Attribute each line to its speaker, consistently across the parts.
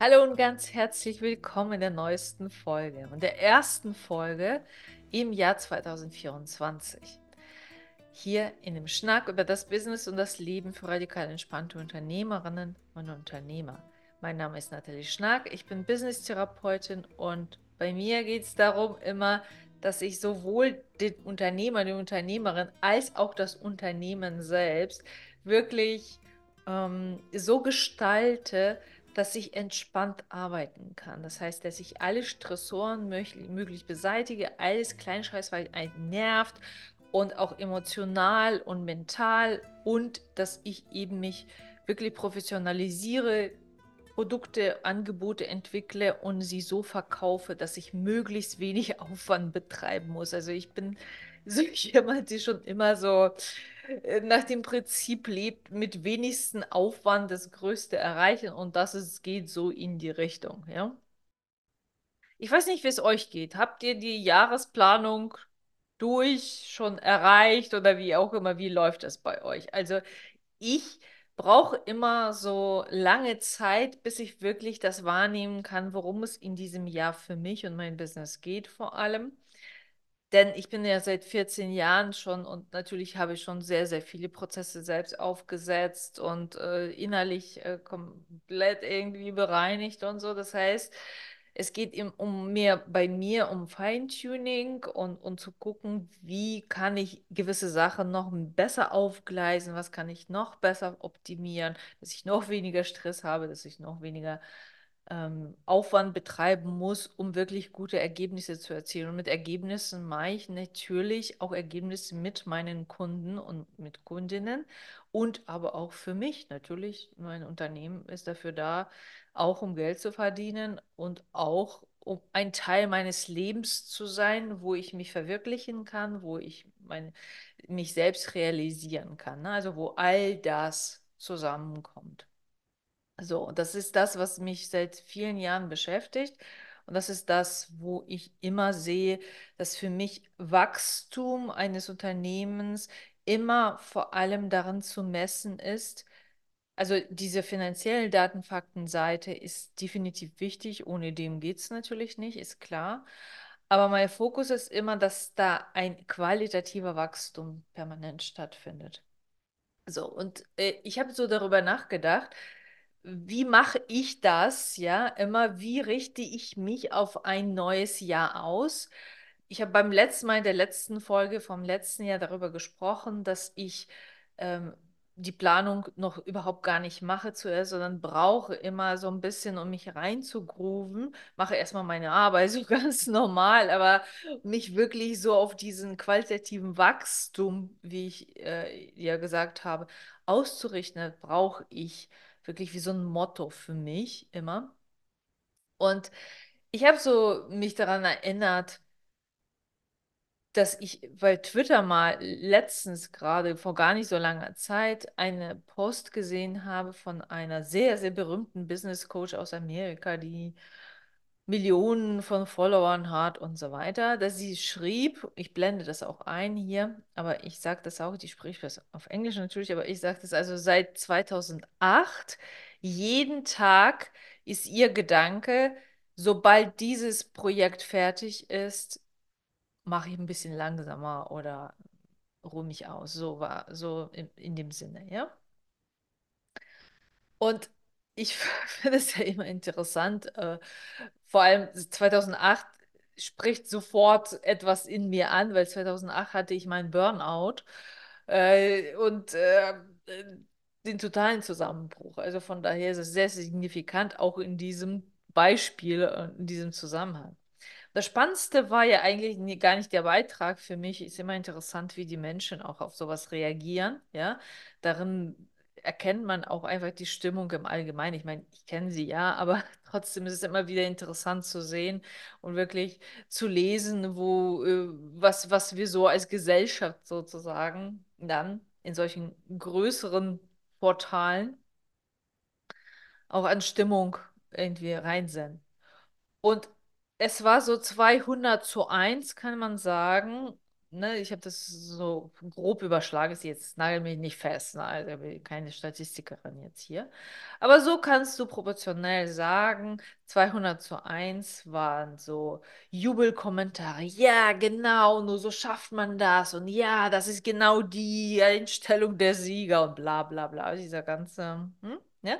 Speaker 1: Hallo und ganz herzlich willkommen in der neuesten Folge und der ersten Folge im Jahr 2024. Hier in dem Schnack über das Business und das Leben für radikal entspannte Unternehmerinnen und Unternehmer. Mein Name ist Nathalie Schnack, ich bin Business-Therapeutin und bei mir geht es darum immer, dass ich sowohl den Unternehmer, die Unternehmerin als auch das Unternehmen selbst wirklich ähm, so gestalte, dass ich entspannt arbeiten kann. Das heißt, dass ich alle Stressoren möglich, möglich beseitige, alles Kleinscheiß, weil einen nervt und auch emotional und mental und dass ich eben mich wirklich professionalisiere, Produkte, Angebote entwickle und sie so verkaufe, dass ich möglichst wenig Aufwand betreiben muss. Also ich bin so jemand, die schon immer so nach dem Prinzip lebt, mit wenigsten Aufwand das Größte erreichen und dass es geht so in die Richtung, ja. Ich weiß nicht, wie es euch geht. Habt ihr die Jahresplanung durch schon erreicht oder wie auch immer, wie läuft das bei euch? Also ich brauche immer so lange Zeit, bis ich wirklich das wahrnehmen kann, worum es in diesem Jahr für mich und mein Business geht vor allem. Denn ich bin ja seit 14 Jahren schon und natürlich habe ich schon sehr, sehr viele Prozesse selbst aufgesetzt und äh, innerlich äh, komplett irgendwie bereinigt und so. Das heißt, es geht im, um mehr bei mir um Feintuning und, und zu gucken, wie kann ich gewisse Sachen noch besser aufgleisen, was kann ich noch besser optimieren, dass ich noch weniger Stress habe, dass ich noch weniger ähm, Aufwand betreiben muss, um wirklich gute Ergebnisse zu erzielen. Und mit Ergebnissen mache ich natürlich auch Ergebnisse mit meinen Kunden und mit Kundinnen und aber auch für mich natürlich. Mein Unternehmen ist dafür da, auch um Geld zu verdienen und auch um ein Teil meines Lebens zu sein, wo ich mich verwirklichen kann, wo ich mein, mich selbst realisieren kann. Ne? Also wo all das zusammenkommt. So, das ist das, was mich seit vielen Jahren beschäftigt. Und das ist das, wo ich immer sehe, dass für mich Wachstum eines Unternehmens immer vor allem daran zu messen ist. Also diese finanzielle Datenfaktenseite ist definitiv wichtig. Ohne dem geht es natürlich nicht, ist klar. Aber mein Fokus ist immer, dass da ein qualitativer Wachstum permanent stattfindet. So, und äh, ich habe so darüber nachgedacht, wie mache ich das, ja, immer, wie richte ich mich auf ein neues Jahr aus? Ich habe beim letzten Mal in der letzten Folge vom letzten Jahr darüber gesprochen, dass ich ähm, die Planung noch überhaupt gar nicht mache zuerst, sondern brauche immer so ein bisschen, um mich reinzugrooven. Mache erstmal meine Arbeit so ganz normal, aber mich wirklich so auf diesen qualitativen Wachstum, wie ich äh, ja gesagt habe, auszurichten, brauche ich wirklich wie so ein Motto für mich immer. Und ich habe so mich daran erinnert, dass ich bei Twitter mal letztens gerade vor gar nicht so langer Zeit eine Post gesehen habe von einer sehr, sehr berühmten Business Coach aus Amerika, die Millionen von Followern hat und so weiter, dass sie schrieb, ich blende das auch ein hier, aber ich sage das auch, die spricht das auf Englisch natürlich, aber ich sage das also seit 2008, jeden Tag ist ihr Gedanke, sobald dieses Projekt fertig ist, mache ich ein bisschen langsamer oder ruhe mich aus. So war, so in, in dem Sinne, ja. Und ich finde es ja immer interessant, äh, vor allem 2008 spricht sofort etwas in mir an, weil 2008 hatte ich meinen Burnout äh, und äh, den totalen Zusammenbruch. Also von daher ist es sehr signifikant, auch in diesem Beispiel, in diesem Zusammenhang. Das Spannendste war ja eigentlich nie, gar nicht der Beitrag für mich. Ist immer interessant, wie die Menschen auch auf sowas reagieren. Ja, darin erkennt man auch einfach die Stimmung im Allgemeinen. Ich meine, ich kenne sie ja, aber trotzdem ist es immer wieder interessant zu sehen und wirklich zu lesen, wo, äh, was, was wir so als Gesellschaft sozusagen dann in solchen größeren Portalen auch an Stimmung irgendwie reinsenden. Und es war so 200 zu 1, kann man sagen, ne, ich habe das so grob überschlagen, ist jetzt nagel mich nicht fest, ne, also ich bin keine Statistikerin jetzt hier. Aber so kannst du proportionell sagen, 200 zu 1 waren so Jubelkommentare. Ja, genau, nur so schafft man das. Und ja, das ist genau die Einstellung der Sieger und bla bla bla. Dieser ganze, hm? Ja?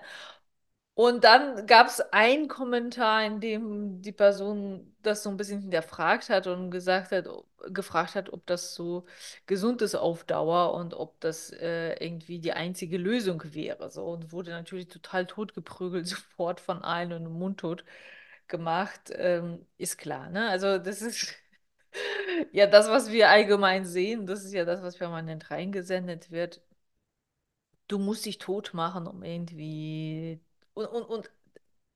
Speaker 1: Und dann gab es einen Kommentar, in dem die Person das so ein bisschen hinterfragt hat und gesagt hat, gefragt hat, ob das so gesund ist auf Dauer und ob das äh, irgendwie die einzige Lösung wäre. So und wurde natürlich total totgeprügelt, sofort von allen und mundtot gemacht. Ähm, ist klar, ne? Also das ist ja das, was wir allgemein sehen. Das ist ja das, was permanent reingesendet wird du musst dich tot machen, um irgendwie. Und, und, und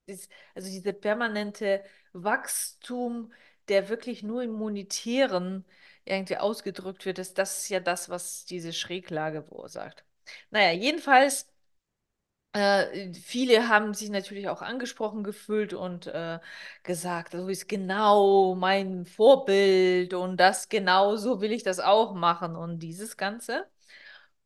Speaker 1: ist, also diese permanente Wachstum, der wirklich nur im Monetären irgendwie ausgedrückt wird, ist das ist ja das, was diese Schräglage verursacht. Naja, jedenfalls. Äh, viele haben sich natürlich auch angesprochen gefühlt und äh, gesagt, so ist genau mein Vorbild und das genau so will ich das auch machen und dieses Ganze.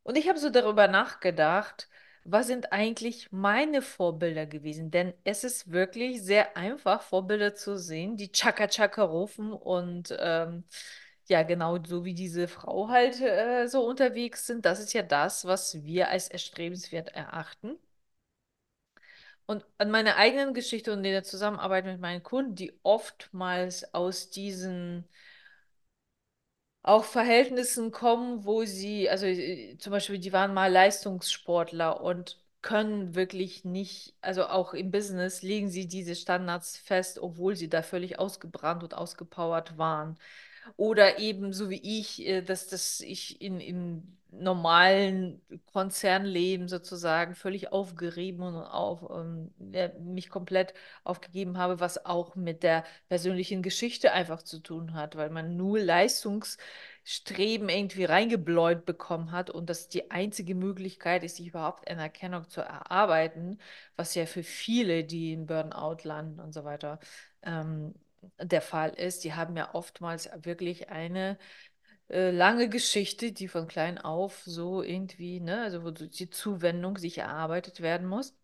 Speaker 1: Und ich habe so darüber nachgedacht, was sind eigentlich meine Vorbilder gewesen? Denn es ist wirklich sehr einfach, Vorbilder zu sehen, die Chaka Chaka rufen und ähm, ja, genau so wie diese Frau halt äh, so unterwegs sind. Das ist ja das, was wir als erstrebenswert erachten. Und an meiner eigenen Geschichte und in der Zusammenarbeit mit meinen Kunden, die oftmals aus diesen auch Verhältnissen kommen, wo sie, also äh, zum Beispiel, die waren mal Leistungssportler und können wirklich nicht, also auch im Business legen sie diese Standards fest, obwohl sie da völlig ausgebrannt und ausgepowert waren. Oder eben so wie ich, äh, dass, dass ich in, im normalen Konzernleben sozusagen völlig aufgerieben und auf, ähm, ja, mich komplett aufgegeben habe, was auch mit der persönlichen Geschichte einfach zu tun hat, weil man nur Leistungsstreben irgendwie reingebläut bekommen hat und das die einzige Möglichkeit ist, sich überhaupt Anerkennung zu erarbeiten, was ja für viele, die in Burnout landen und so weiter, ähm, der Fall ist. Die haben ja oftmals wirklich eine äh, lange Geschichte, die von klein auf so irgendwie, ne, also wo die Zuwendung sich erarbeitet werden muss.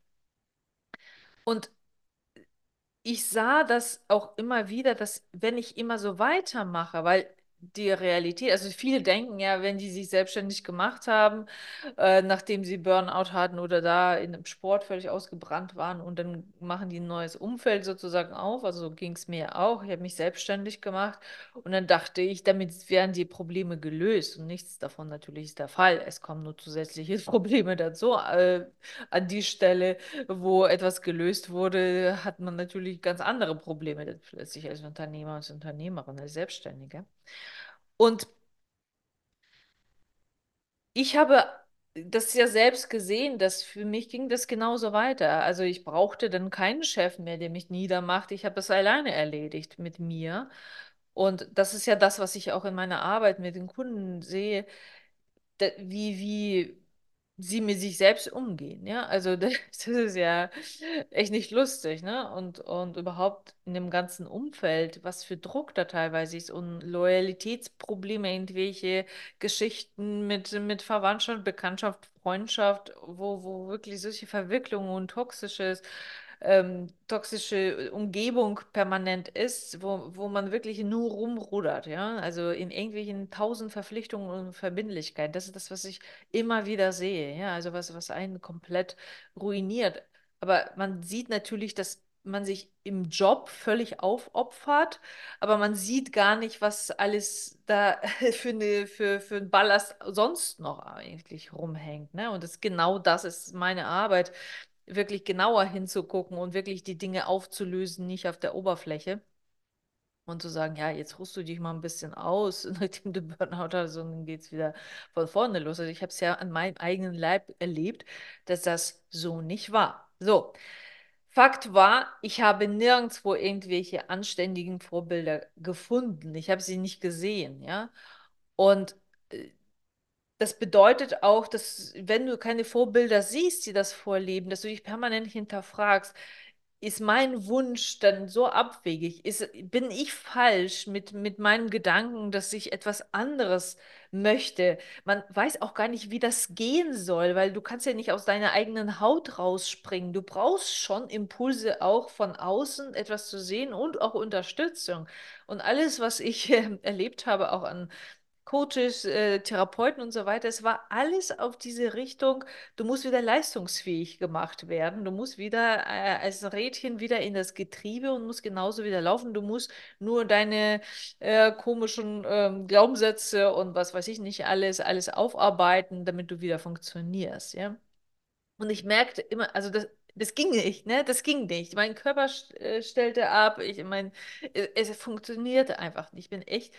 Speaker 1: Und ich sah das auch immer wieder, dass wenn ich immer so weitermache, weil die Realität, also viele denken ja, wenn die sich selbstständig gemacht haben, äh, nachdem sie Burnout hatten oder da in einem Sport völlig ausgebrannt waren und dann machen die ein neues Umfeld sozusagen auf. Also so ging es mir auch. Ich habe mich selbstständig gemacht und dann dachte ich, damit wären die Probleme gelöst und nichts davon natürlich ist der Fall. Es kommen nur zusätzliche Probleme dazu. Äh, an die Stelle, wo etwas gelöst wurde, hat man natürlich ganz andere Probleme plötzlich als Unternehmer, als Unternehmerin, als Selbstständige. Und ich habe das ja selbst gesehen, dass für mich ging das genauso weiter. Also ich brauchte dann keinen Chef mehr, der mich niedermacht. Ich habe das alleine erledigt mit mir. Und das ist ja das, was ich auch in meiner Arbeit mit den Kunden sehe, wie, wie sie mit sich selbst umgehen, ja. Also das, das ist ja echt nicht lustig, ne? Und, und überhaupt in dem ganzen Umfeld, was für Druck da teilweise ist und Loyalitätsprobleme, irgendwelche Geschichten mit, mit Verwandtschaft, Bekanntschaft, Freundschaft, wo, wo wirklich solche Verwicklungen und toxisches ähm, toxische Umgebung permanent ist, wo, wo man wirklich nur rumrudert, ja, also in irgendwelchen tausend Verpflichtungen und Verbindlichkeiten. Das ist das, was ich immer wieder sehe, ja, also was, was einen komplett ruiniert. Aber man sieht natürlich, dass man sich im Job völlig aufopfert, aber man sieht gar nicht, was alles da für, eine, für, für ein Ballast sonst noch eigentlich rumhängt. Ne? Und das, genau das ist meine Arbeit wirklich genauer hinzugucken und wirklich die Dinge aufzulösen, nicht auf der Oberfläche. Und zu sagen, ja, jetzt ruhst du dich mal ein bisschen aus, nachdem du Burnout hast, und dann geht es wieder von vorne los. Also ich habe es ja an meinem eigenen Leib erlebt, dass das so nicht war. So, Fakt war, ich habe nirgendwo irgendwelche anständigen Vorbilder gefunden. Ich habe sie nicht gesehen, ja. Und äh, das bedeutet auch, dass wenn du keine Vorbilder siehst, die das vorleben, dass du dich permanent hinterfragst, ist mein Wunsch dann so abwegig? Ist, bin ich falsch mit, mit meinen Gedanken, dass ich etwas anderes möchte? Man weiß auch gar nicht, wie das gehen soll, weil du kannst ja nicht aus deiner eigenen Haut rausspringen. Du brauchst schon Impulse auch von außen, etwas zu sehen und auch Unterstützung. Und alles, was ich äh, erlebt habe, auch an Coaches, äh, Therapeuten und so weiter. Es war alles auf diese Richtung, du musst wieder leistungsfähig gemacht werden. Du musst wieder äh, als Rädchen wieder in das Getriebe und musst genauso wieder laufen. Du musst nur deine äh, komischen ähm, Glaubenssätze und was weiß ich nicht alles, alles aufarbeiten, damit du wieder funktionierst, ja. Und ich merkte immer, also das, das ging nicht, ne? Das ging nicht. Mein Körper äh, stellte ab, ich mein, es, es funktionierte einfach nicht. Ich bin echt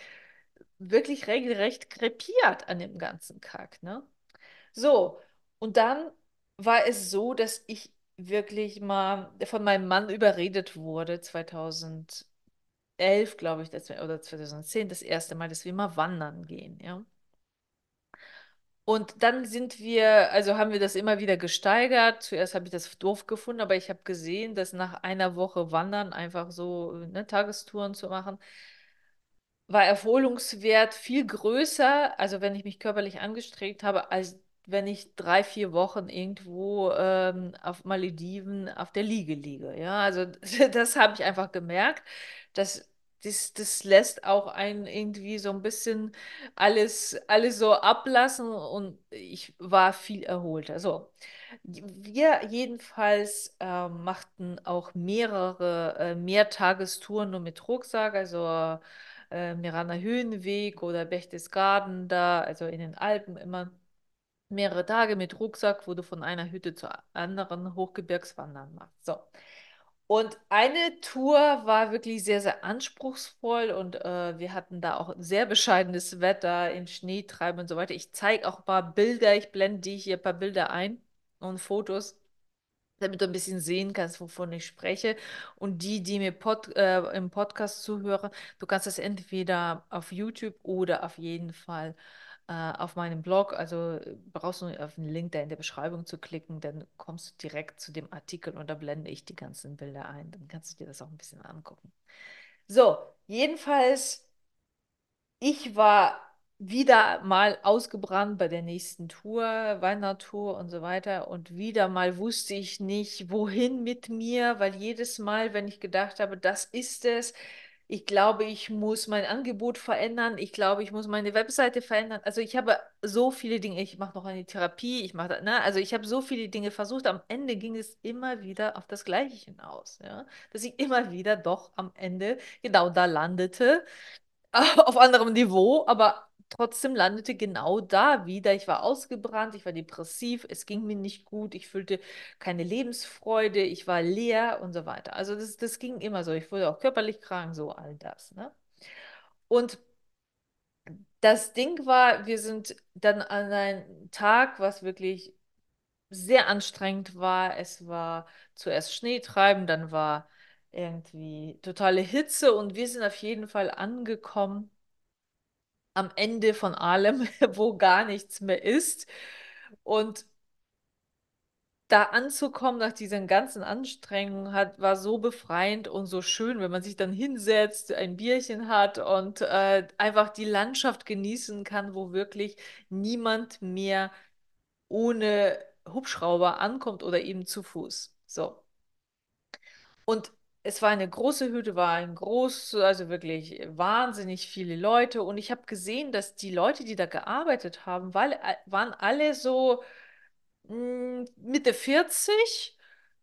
Speaker 1: wirklich regelrecht krepiert an dem ganzen Kack, ne? So, und dann war es so, dass ich wirklich mal von meinem Mann überredet wurde, 2011, glaube ich, das, oder 2010, das erste Mal, dass wir mal wandern gehen, ja. Und dann sind wir, also haben wir das immer wieder gesteigert. Zuerst habe ich das doof gefunden, aber ich habe gesehen, dass nach einer Woche Wandern einfach so ne, Tagestouren zu machen, war Erholungswert viel größer, also wenn ich mich körperlich angestrengt habe, als wenn ich drei, vier Wochen irgendwo ähm, auf Malediven auf der Liege liege. Ja, also das habe ich einfach gemerkt, dass das, das lässt auch einen irgendwie so ein bisschen alles, alles so ablassen und ich war viel erholter. So. Wir jedenfalls äh, machten auch mehrere äh, Mehrtagestouren nur mit Rucksack, also äh, Miraner Höhenweg oder Berchtesgaden da, also in den Alpen immer mehrere Tage mit Rucksack, wo du von einer Hütte zur anderen Hochgebirgswandern machst. So. Und eine Tour war wirklich sehr, sehr anspruchsvoll und äh, wir hatten da auch sehr bescheidenes Wetter, in Schnee treiben und so weiter. Ich zeige auch ein paar Bilder, ich blende die hier ein paar Bilder ein und Fotos damit du ein bisschen sehen kannst, wovon ich spreche. Und die, die mir Pod, äh, im Podcast zuhören, du kannst das entweder auf YouTube oder auf jeden Fall äh, auf meinem Blog. Also brauchst du auf den Link da in der Beschreibung zu klicken, dann kommst du direkt zu dem Artikel und da blende ich die ganzen Bilder ein. Dann kannst du dir das auch ein bisschen angucken. So, jedenfalls, ich war wieder mal ausgebrannt bei der nächsten Tour, Wandertour und so weiter. Und wieder mal wusste ich nicht, wohin mit mir, weil jedes Mal, wenn ich gedacht habe, das ist es, ich glaube, ich muss mein Angebot verändern, ich glaube, ich muss meine Webseite verändern. Also ich habe so viele Dinge, ich mache noch eine Therapie, ich mache, ne, also ich habe so viele Dinge versucht. Am Ende ging es immer wieder auf das Gleiche hinaus, ja, dass ich immer wieder doch am Ende genau da landete, auf anderem Niveau, aber trotzdem landete genau da wieder. Ich war ausgebrannt, ich war depressiv, es ging mir nicht gut, ich fühlte keine Lebensfreude, ich war leer und so weiter. Also das, das ging immer so. Ich wurde auch körperlich krank, so all das. Ne? Und das Ding war, wir sind dann an einem Tag, was wirklich sehr anstrengend war. Es war zuerst Schneetreiben, dann war irgendwie totale Hitze und wir sind auf jeden Fall angekommen am Ende von allem, wo gar nichts mehr ist. Und da anzukommen nach diesen ganzen Anstrengungen hat, war so befreiend und so schön, wenn man sich dann hinsetzt, ein Bierchen hat und äh, einfach die Landschaft genießen kann, wo wirklich niemand mehr ohne Hubschrauber ankommt oder eben zu Fuß. So. Und es war eine große Hütte, war ein groß, also wirklich wahnsinnig viele Leute. Und ich habe gesehen, dass die Leute, die da gearbeitet haben, weil, äh, waren alle so hm, Mitte 40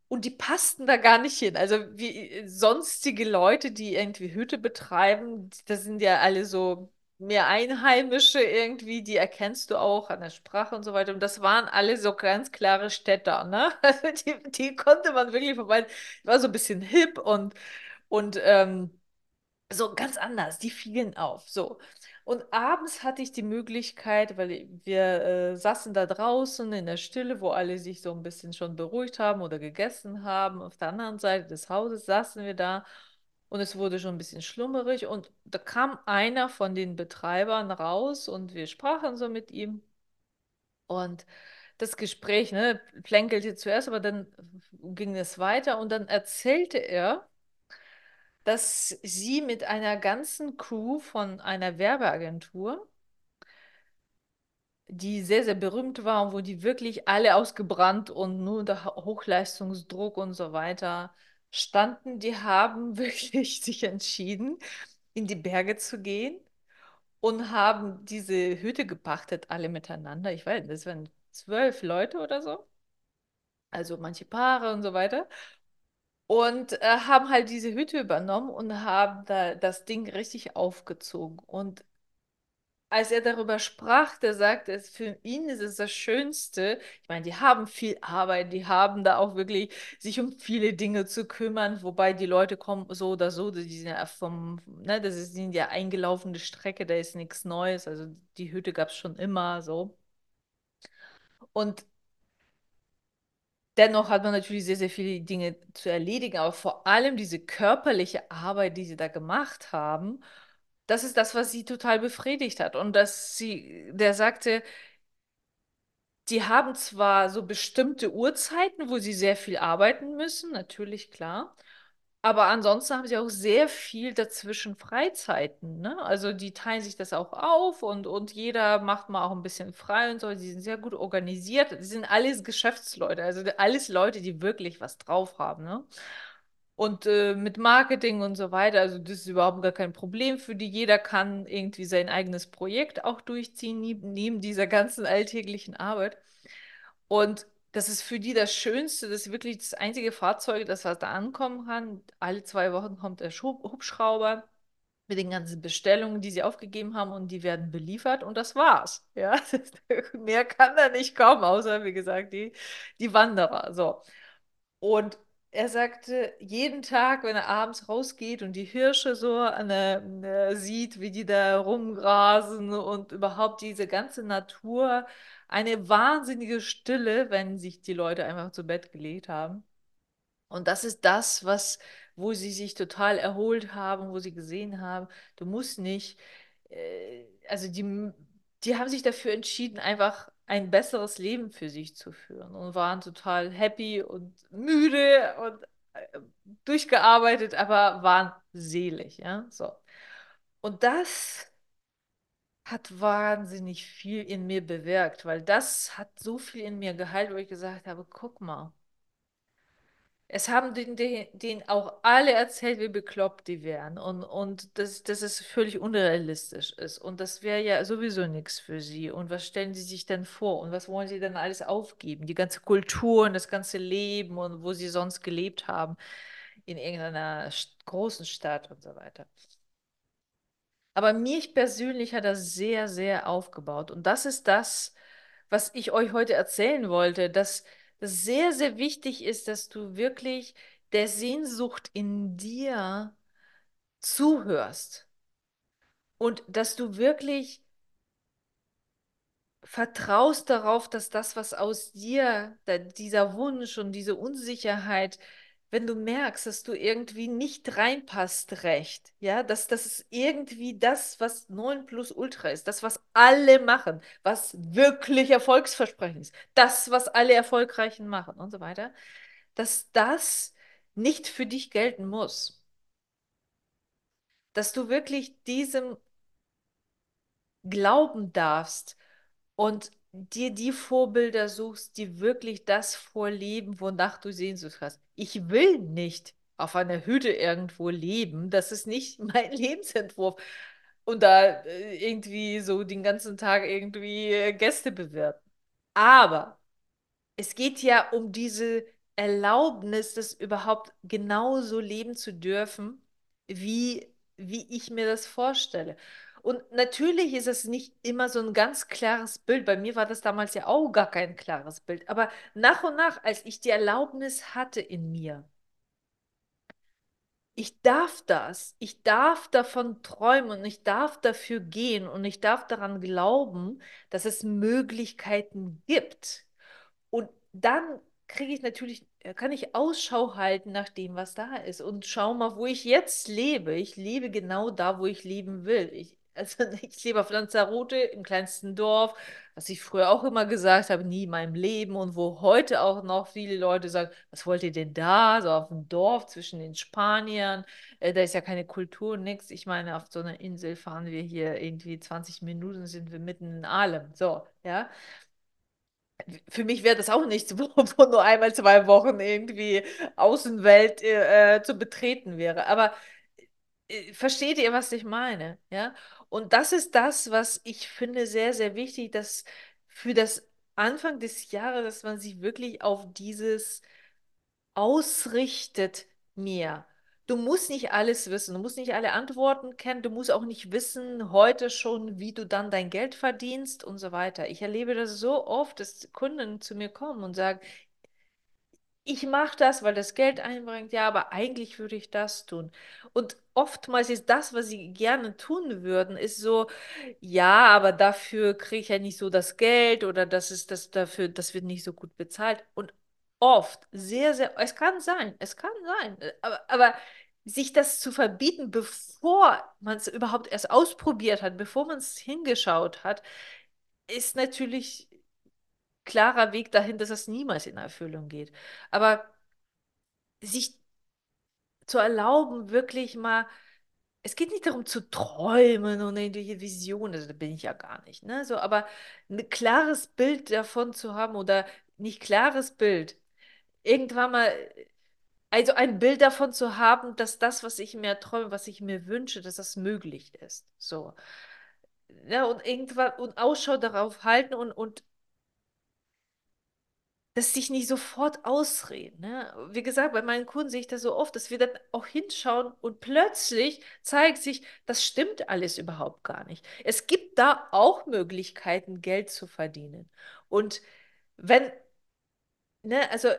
Speaker 1: und die passten da gar nicht hin. Also wie sonstige Leute, die irgendwie Hütte betreiben, das sind ja alle so mehr Einheimische irgendwie, die erkennst du auch an der Sprache und so weiter. Und das waren alle so ganz klare Städter, ne? Also die, die konnte man wirklich vorbei. War so ein bisschen hip und, und ähm, so ganz anders. Die fielen auf. So. Und abends hatte ich die Möglichkeit, weil wir äh, saßen da draußen in der Stille, wo alle sich so ein bisschen schon beruhigt haben oder gegessen haben. Auf der anderen Seite des Hauses saßen wir da und es wurde schon ein bisschen schlummerig und da kam einer von den Betreibern raus und wir sprachen so mit ihm. Und das Gespräch, ne, plänkelte zuerst, aber dann ging es weiter und dann erzählte er, dass sie mit einer ganzen Crew von einer Werbeagentur, die sehr, sehr berühmt war und wo die wirklich alle ausgebrannt und nur unter Hochleistungsdruck und so weiter standen, die haben wirklich sich entschieden, in die Berge zu gehen und haben diese Hütte gepachtet, alle miteinander. Ich weiß, das waren zwölf Leute oder so. Also manche Paare und so weiter. Und äh, haben halt diese Hütte übernommen und haben da das Ding richtig aufgezogen. Und als er darüber sprach, der sagte, für ihn ist es das Schönste. Ich meine, die haben viel Arbeit, die haben da auch wirklich sich um viele Dinge zu kümmern, wobei die Leute kommen so oder so, die sind ja vom, ne, das ist ja eingelaufene Strecke, da ist nichts Neues. Also die Hütte gab es schon immer so. Und dennoch hat man natürlich sehr, sehr viele Dinge zu erledigen, aber vor allem diese körperliche Arbeit, die sie da gemacht haben das ist das, was sie total befriedigt hat. Und dass sie, der sagte, die haben zwar so bestimmte Uhrzeiten, wo sie sehr viel arbeiten müssen, natürlich klar. Aber ansonsten haben sie auch sehr viel dazwischen Freizeiten. Ne? Also die teilen sich das auch auf und, und jeder macht mal auch ein bisschen frei und so. Die sind sehr gut organisiert. Die sind alles Geschäftsleute, also alles Leute, die wirklich was drauf haben. Ne? Und äh, mit Marketing und so weiter, also das ist überhaupt gar kein Problem für die. Jeder kann irgendwie sein eigenes Projekt auch durchziehen, neben dieser ganzen alltäglichen Arbeit. Und das ist für die das Schönste, das ist wirklich das einzige Fahrzeug, das was da ankommen kann. Alle zwei Wochen kommt der Hubschrauber mit den ganzen Bestellungen, die sie aufgegeben haben und die werden beliefert und das war's. Ja, mehr kann da nicht kommen, außer wie gesagt die, die Wanderer. So. Und er sagte, jeden Tag, wenn er abends rausgeht und die Hirsche so an der, sieht, wie die da rumgrasen und überhaupt diese ganze Natur, eine wahnsinnige Stille, wenn sich die Leute einfach zu Bett gelegt haben. Und das ist das, was, wo sie sich total erholt haben, wo sie gesehen haben, du musst nicht, äh, also die, die haben sich dafür entschieden, einfach ein besseres Leben für sich zu führen und waren total happy und müde und äh, durchgearbeitet, aber waren selig, ja, so. Und das hat wahnsinnig viel in mir bewirkt, weil das hat so viel in mir geheilt, wo ich gesagt habe, guck mal, es haben den, den, den, auch alle erzählt, wie bekloppt die wären und, und dass, dass es völlig unrealistisch ist. Und das wäre ja sowieso nichts für sie. Und was stellen sie sich denn vor? Und was wollen sie denn alles aufgeben? Die ganze Kultur und das ganze Leben und wo sie sonst gelebt haben in irgendeiner großen Stadt und so weiter. Aber mich persönlich hat das sehr, sehr aufgebaut. Und das ist das, was ich euch heute erzählen wollte, dass das sehr, sehr wichtig ist, dass du wirklich der Sehnsucht in dir zuhörst. Und dass du wirklich vertraust darauf, dass das, was aus dir, dieser Wunsch und diese Unsicherheit, wenn du merkst, dass du irgendwie nicht reinpasst recht, ja, dass das ist irgendwie das, was 9 plus Ultra ist, das, was alle machen, was wirklich erfolgsversprechend ist, das, was alle Erfolgreichen machen und so weiter, dass das nicht für dich gelten muss. Dass du wirklich diesem glauben darfst und dir die Vorbilder suchst, die wirklich das vorleben, wonach du Sehnsucht hast. Ich will nicht auf einer Hütte irgendwo leben. Das ist nicht mein Lebensentwurf. Und da äh, irgendwie so den ganzen Tag irgendwie äh, Gäste bewirten. Aber es geht ja um diese Erlaubnis, das überhaupt genauso leben zu dürfen, wie, wie ich mir das vorstelle. Und natürlich ist es nicht immer so ein ganz klares Bild. Bei mir war das damals ja auch gar kein klares Bild. Aber nach und nach, als ich die Erlaubnis hatte in mir, ich darf das, ich darf davon träumen und ich darf dafür gehen und ich darf daran glauben, dass es Möglichkeiten gibt. Und dann kriege ich natürlich, äh, kann ich Ausschau halten nach dem, was da ist und schau mal, wo ich jetzt lebe. Ich lebe genau da, wo ich leben will. Ich, Also ich lebe auf Lanzarote im kleinsten Dorf, was ich früher auch immer gesagt habe, nie in meinem Leben und wo heute auch noch viele Leute sagen, was wollt ihr denn da, so auf dem Dorf zwischen den Spaniern, äh, da ist ja keine Kultur, nichts. Ich meine, auf so einer Insel fahren wir hier irgendwie 20 Minuten, sind wir mitten in allem, so, ja. Für mich wäre das auch nichts, wo, wo, nur einmal zwei Wochen irgendwie Außenwelt äh, zu betreten wäre. Aber äh, versteht ihr, was ich meine? Ja? Und das ist das, was ich finde sehr, sehr wichtig, dass für das Anfang des Jahres, dass man sich wirklich auf dieses ausrichtet mehr. Du musst nicht alles wissen, du musst nicht alle Antworten kennen, du musst auch nicht wissen heute schon, wie du dann dein Geld verdienst und so weiter. Ich erlebe das so oft, dass Kunden zu mir kommen und sagen, ich mache das, weil das Geld einbringt, ja, aber eigentlich würde ich das tun. Und oftmals ist das, was sie gerne tun würden, ist so, ja, aber dafür kriege ich ja nicht so das Geld oder das ist das dafür, das wird nicht so gut bezahlt. Und oft, sehr, sehr, es kann sein, es kann sein, aber, aber sich das zu verbieten, bevor man es überhaupt erst ausprobiert hat, bevor man es hingeschaut hat, ist natürlich klarer Weg dahin, dass das niemals in Erfüllung geht. Aber sich zu erlauben, wirklich mal, es geht nicht darum zu träumen und irgendwelche Visionen, also da bin ich ja gar nicht, ne? So, aber ein klares Bild davon zu haben oder nicht klares Bild, irgendwann mal, also ein Bild davon zu haben, dass das, was ich mir träume, was ich mir wünsche, dass das möglich ist. So. Ja, und irgendwann und Ausschau darauf halten und, und das sich nicht sofort ausreden. Ne? Wie gesagt, bei meinen Kunden sehe ich das so oft, dass wir dann auch hinschauen und plötzlich zeigt sich, das stimmt alles überhaupt gar nicht. Es gibt da auch Möglichkeiten, Geld zu verdienen. Und wenn, ne, also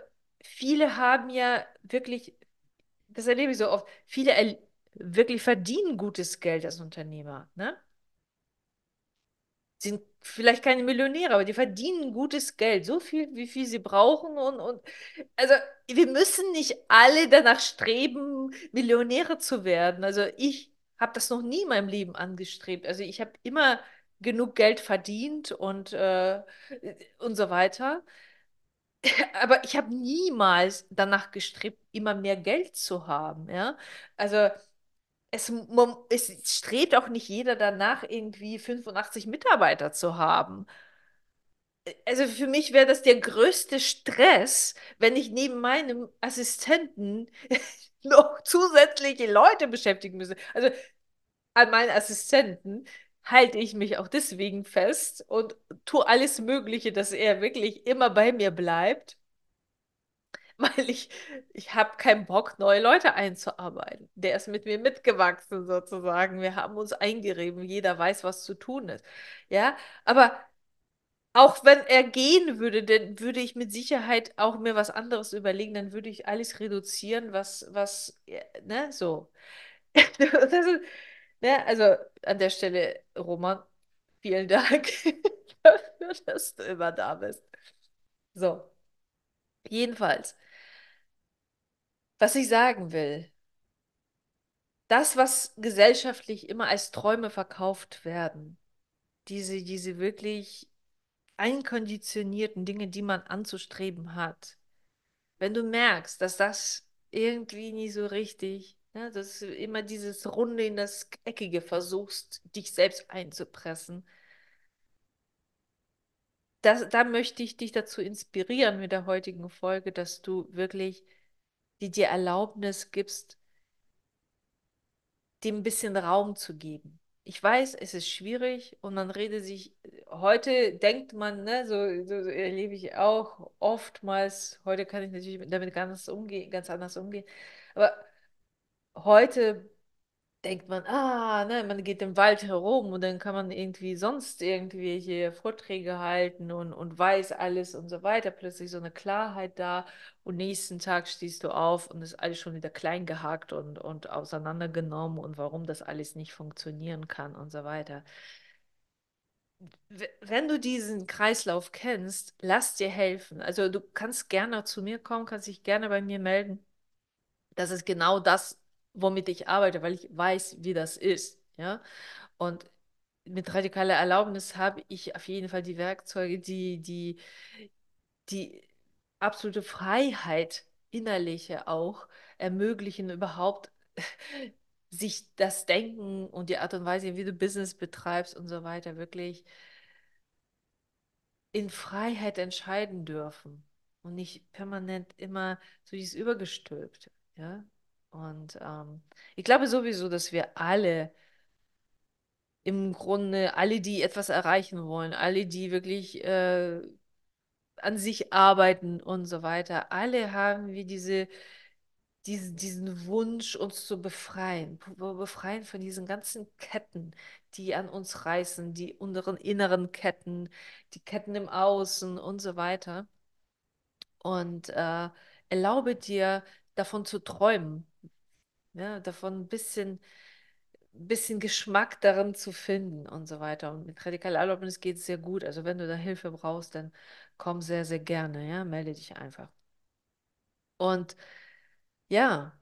Speaker 1: viele haben ja wirklich, das erlebe ich so oft, viele wirklich verdienen gutes Geld als Unternehmer. Ne? sind vielleicht keine Millionäre, aber die verdienen gutes Geld, so viel, wie viel sie brauchen. Und, und also wir müssen nicht alle danach streben, Millionäre zu werden. Also ich habe das noch nie in meinem Leben angestrebt. Also ich habe immer genug Geld verdient und, äh, und so weiter. Aber ich habe niemals danach gestrebt, immer mehr Geld zu haben. Ja? Also es, es strebt auch nicht jeder danach, irgendwie 85 Mitarbeiter zu haben. Also für mich wäre das der größte Stress, wenn ich neben meinem Assistenten noch zusätzliche Leute beschäftigen müsste. Also an meinen Assistenten halte ich mich auch deswegen fest und tue alles Mögliche, dass er wirklich immer bei mir bleibt weil ich, ich habe keinen Bock, neue Leute einzuarbeiten. Der ist mit mir mitgewachsen sozusagen. Wir haben uns eingerieben, jeder weiß, was zu tun ist. Ja, aber auch wenn er gehen würde, dann würde ich mit Sicherheit auch mir was anderes überlegen, dann würde ich alles reduzieren, was, was, ne, so. ist, ne, also an der Stelle, Roman, vielen Dank dafür, dass du immer da bist. So. Jedenfalls, was ich sagen will, das, was gesellschaftlich immer als Träume verkauft werden, diese, diese wirklich einkonditionierten Dinge, die man anzustreben hat, wenn du merkst, dass das irgendwie nie so richtig, ne, dass du immer dieses Runde in das Eckige versuchst, dich selbst einzupressen, das, da möchte ich dich dazu inspirieren mit der heutigen Folge, dass du wirklich die dir Erlaubnis gibst, dem ein bisschen Raum zu geben. Ich weiß, es ist schwierig und man redet sich, heute denkt man, ne, so, so, so erlebe ich auch oftmals, heute kann ich natürlich damit ganz, umgehen, ganz anders umgehen, aber heute denkt man, ah, ne, man geht im Wald herum und dann kann man irgendwie sonst irgendwelche Vorträge halten und, und weiß alles und so weiter. Plötzlich so eine Klarheit da und nächsten Tag stehst du auf und ist alles schon wieder klein gehackt und, und auseinandergenommen und warum das alles nicht funktionieren kann und so weiter. Wenn du diesen Kreislauf kennst, lass dir helfen. Also du kannst gerne zu mir kommen, kannst dich gerne bei mir melden. Das ist genau das, womit ich arbeite, weil ich weiß, wie das ist. Ja? Und mit radikaler Erlaubnis habe ich auf jeden Fall die Werkzeuge, die, die, die absolute Freiheit, innerliche auch, ermöglichen, überhaupt sich das Denken und die Art und Weise, wie du Business betreibst und so weiter, wirklich in Freiheit entscheiden dürfen und nicht permanent immer so dieses Übergestülpte. Ja? Und ähm, ich glaube sowieso, dass wir alle im Grunde, alle, die etwas erreichen wollen, alle, die wirklich äh, an sich arbeiten und so weiter, alle haben wir diese, diese, diesen Wunsch, uns zu befreien, befreien von diesen ganzen Ketten, die an uns reißen, die unseren inneren Ketten, die Ketten im Außen und so weiter. Und äh, erlaube dir, davon zu träumen, ja, davon ein bisschen, bisschen Geschmack darin zu finden und so weiter. Und mit radikaler Erlaubnis geht es sehr gut. Also wenn du da Hilfe brauchst, dann komm sehr, sehr gerne, ja, melde dich einfach. Und ja,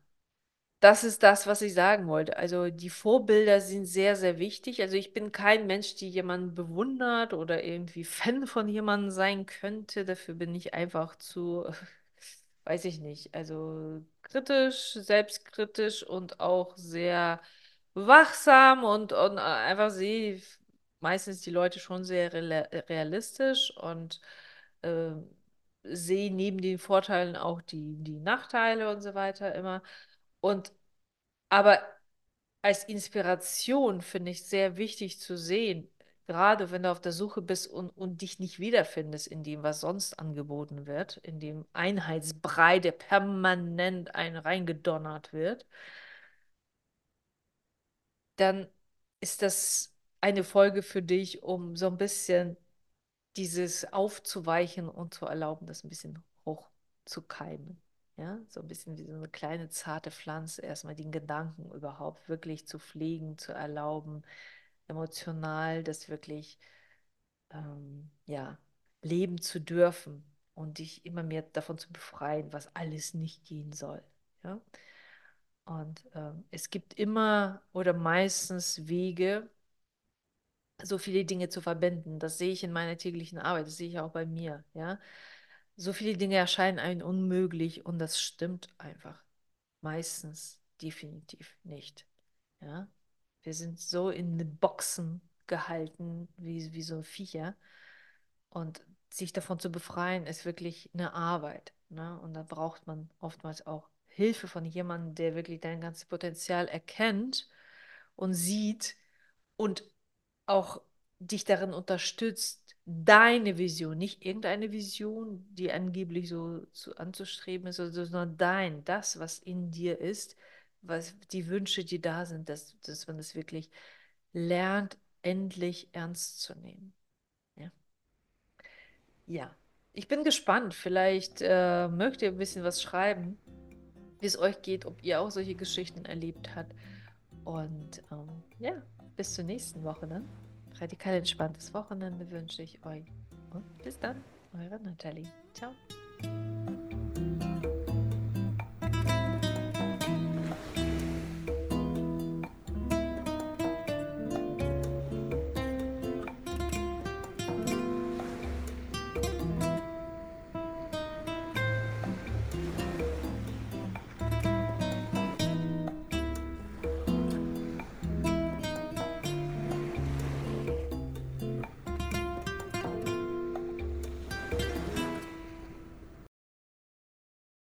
Speaker 1: das ist das, was ich sagen wollte. Also die Vorbilder sind sehr, sehr wichtig. Also ich bin kein Mensch, die jemanden bewundert oder irgendwie Fan von jemandem sein könnte. Dafür bin ich einfach zu, weiß ich nicht, also kritisch, selbstkritisch und auch sehr wachsam und, und einfach sehe meistens die Leute schon sehr realistisch und äh, sehe neben den Vorteilen auch die, die Nachteile und so weiter immer. Und aber als Inspiration finde ich sehr wichtig zu sehen, gerade wenn du auf der Suche bist und, und dich nicht wiederfindest in dem, was sonst angeboten wird, in dem Einheitsbrei, der permanent ein reingedonnert wird, dann ist das eine Folge für dich, um so ein bisschen dieses aufzuweichen und zu erlauben, das ein bisschen hochzukeimen. Ja, so ein bisschen wie so eine kleine zarte Pflanze, erstmal den Gedanken überhaupt wirklich zu pflegen, zu erlauben, emotional das wirklich ähm, ja, leben zu dürfen und dich immer mehr davon zu befreien, was alles nicht gehen soll. Ja? Und ähm, es gibt immer oder meistens Wege, so viele Dinge zu verbinden. Das sehe ich in meiner täglichen Arbeit, das sehe ich auch bei mir. Ja? So viele Dinge erscheinen einem unmöglich und das stimmt einfach. Meistens definitiv nicht. Ja? Wir sind so in Boxen gehalten, wie, wie so Viecher. Und sich davon zu befreien, ist wirklich eine Arbeit. Ne? Und da braucht man oftmals auch Hilfe von jemandem, der wirklich dein ganzes Potenzial erkennt und sieht und auch dich darin unterstützt, deine Vision, nicht irgendeine Vision, die angeblich so zu, anzustreben ist, sondern dein, das, was in dir ist, was die Wünsche, die da sind, dass, dass man das wirklich lernt, endlich ernst zu nehmen. Ja, ja. ich bin gespannt. Vielleicht äh, mögt ihr ein bisschen was schreiben, wie es euch geht, ob ihr auch solche Geschichten erlebt habt. Und ähm, ja, bis zur nächsten Woche. Ne? radikal entspanntes Wochenende wünsche ich euch. Und bis dann, eure Nathalie. Ciao.